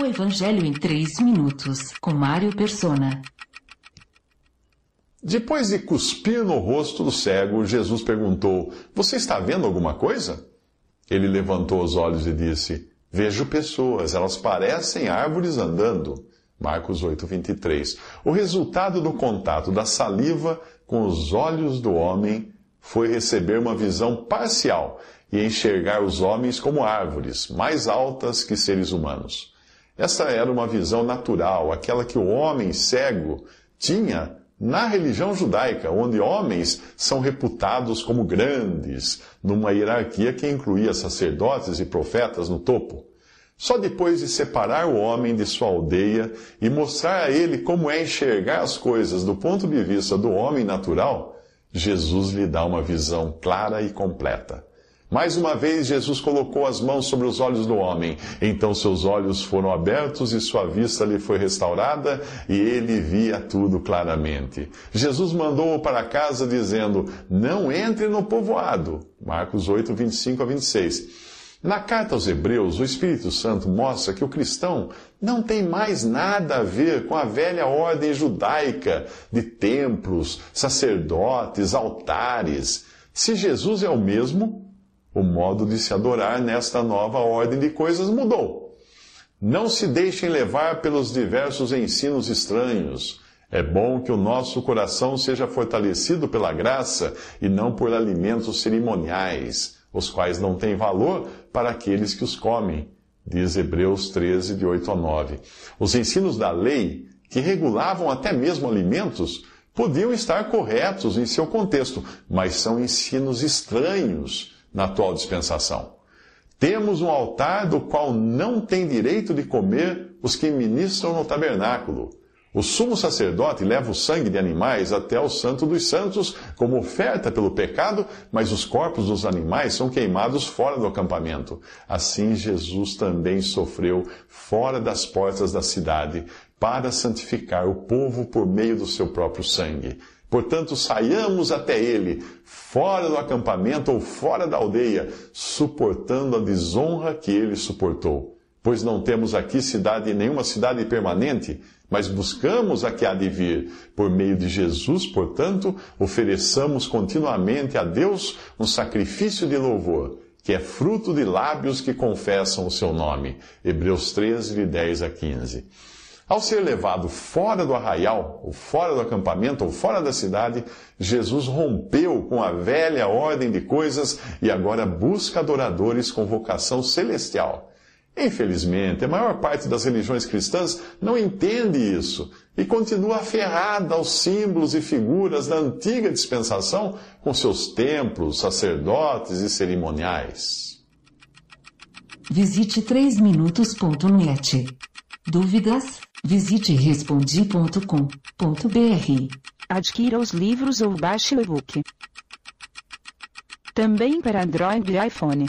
O Evangelho em 3 minutos, com Mário Persona. Depois de cuspir no rosto do cego, Jesus perguntou: Você está vendo alguma coisa? Ele levantou os olhos e disse: Vejo pessoas, elas parecem árvores andando. Marcos 8, 23. O resultado do contato da saliva com os olhos do homem foi receber uma visão parcial e enxergar os homens como árvores, mais altas que seres humanos. Essa era uma visão natural, aquela que o homem cego tinha na religião judaica, onde homens são reputados como grandes, numa hierarquia que incluía sacerdotes e profetas no topo. Só depois de separar o homem de sua aldeia e mostrar a ele como é enxergar as coisas do ponto de vista do homem natural, Jesus lhe dá uma visão clara e completa. Mais uma vez, Jesus colocou as mãos sobre os olhos do homem. Então seus olhos foram abertos e sua vista lhe foi restaurada e ele via tudo claramente. Jesus mandou-o para casa dizendo: Não entre no povoado. Marcos 8, 25 a 26. Na carta aos Hebreus, o Espírito Santo mostra que o cristão não tem mais nada a ver com a velha ordem judaica de templos, sacerdotes, altares. Se Jesus é o mesmo, o modo de se adorar nesta nova ordem de coisas mudou. Não se deixem levar pelos diversos ensinos estranhos. É bom que o nosso coração seja fortalecido pela graça e não por alimentos cerimoniais, os quais não têm valor para aqueles que os comem, diz Hebreus 13, de 8 a 9. Os ensinos da lei, que regulavam até mesmo alimentos, podiam estar corretos em seu contexto, mas são ensinos estranhos na atual dispensação. Temos um altar do qual não tem direito de comer os que ministram no tabernáculo. O sumo sacerdote leva o sangue de animais até o Santo dos Santos como oferta pelo pecado, mas os corpos dos animais são queimados fora do acampamento. Assim, Jesus também sofreu fora das portas da cidade para santificar o povo por meio do seu próprio sangue. Portanto, saiamos até ele, fora do acampamento ou fora da aldeia, suportando a desonra que ele suportou. Pois não temos aqui cidade, nenhuma cidade permanente, mas buscamos a que há de vir. Por meio de Jesus, portanto, ofereçamos continuamente a Deus um sacrifício de louvor, que é fruto de lábios que confessam o seu nome. Hebreus 13, de 10 a 15. Ao ser levado fora do arraial, ou fora do acampamento, ou fora da cidade, Jesus rompeu com a velha ordem de coisas e agora busca adoradores com vocação celestial. Infelizmente, a maior parte das religiões cristãs não entende isso e continua aferrada aos símbolos e figuras da antiga dispensação com seus templos, sacerdotes e cerimoniais. Visite 3minutos.net. Dúvidas? Visite respondi.com.br. Adquira os livros ou baixe o e-book. Também para Android e iPhone.